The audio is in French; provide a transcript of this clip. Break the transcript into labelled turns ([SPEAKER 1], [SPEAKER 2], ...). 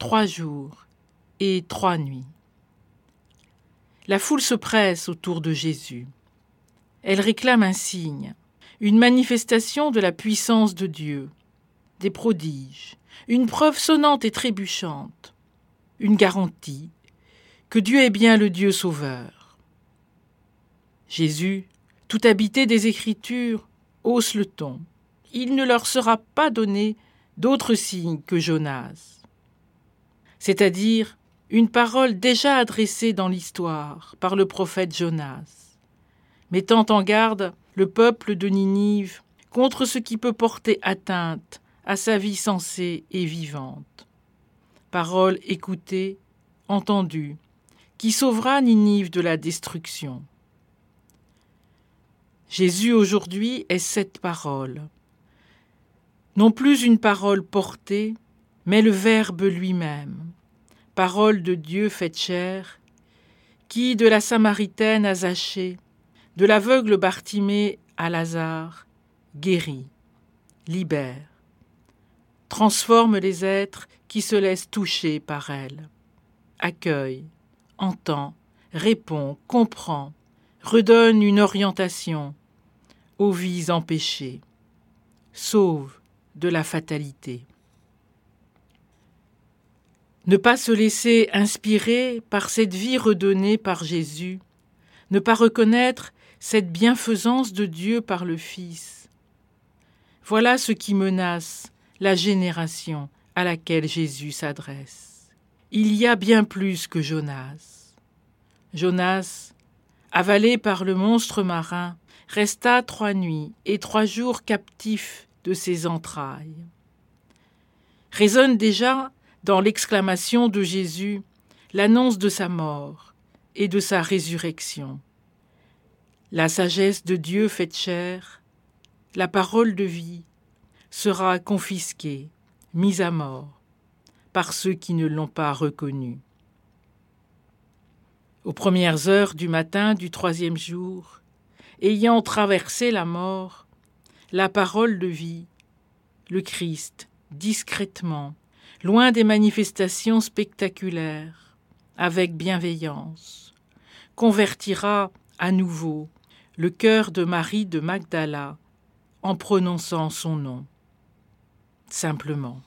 [SPEAKER 1] trois jours et trois nuits. La foule se presse autour de Jésus. Elle réclame un signe, une manifestation de la puissance de Dieu, des prodiges, une preuve sonnante et trébuchante, une garantie que Dieu est bien le Dieu sauveur. Jésus, tout habité des Écritures, hausse le ton. Il ne leur sera pas donné d'autre signe que Jonas, c'est-à-dire une parole déjà adressée dans l'histoire par le prophète Jonas, mettant en garde le peuple de Ninive contre ce qui peut porter atteinte à sa vie sensée et vivante. Parole écoutée, entendue, qui sauvera Ninive de la destruction. Jésus aujourd'hui est cette parole. Non plus une parole portée, mais le Verbe lui-même, parole de Dieu faite chair, qui, de la Samaritaine à Zachée, de l'aveugle Bartimée à Lazare, guérit, libère, transforme les êtres qui se laissent toucher par elle, accueille, entend, répond, comprend, redonne une orientation, aux vies empêchées, sauve de la fatalité. Ne pas se laisser inspirer par cette vie redonnée par Jésus, ne pas reconnaître cette bienfaisance de Dieu par le Fils. Voilà ce qui menace la génération à laquelle Jésus s'adresse. Il y a bien plus que Jonas. Jonas, avalé par le monstre marin, resta trois nuits et trois jours captif de ses entrailles. Résonne déjà dans l'exclamation de Jésus l'annonce de sa mort et de sa résurrection. La sagesse de Dieu faite chair, la parole de vie, sera confisquée, mise à mort, par ceux qui ne l'ont pas reconnue. Aux premières heures du matin du troisième jour, ayant traversé la mort, la parole de vie, le Christ, discrètement, loin des manifestations spectaculaires, avec bienveillance, convertira à nouveau le cœur de Marie de Magdala en prononçant son nom. Simplement.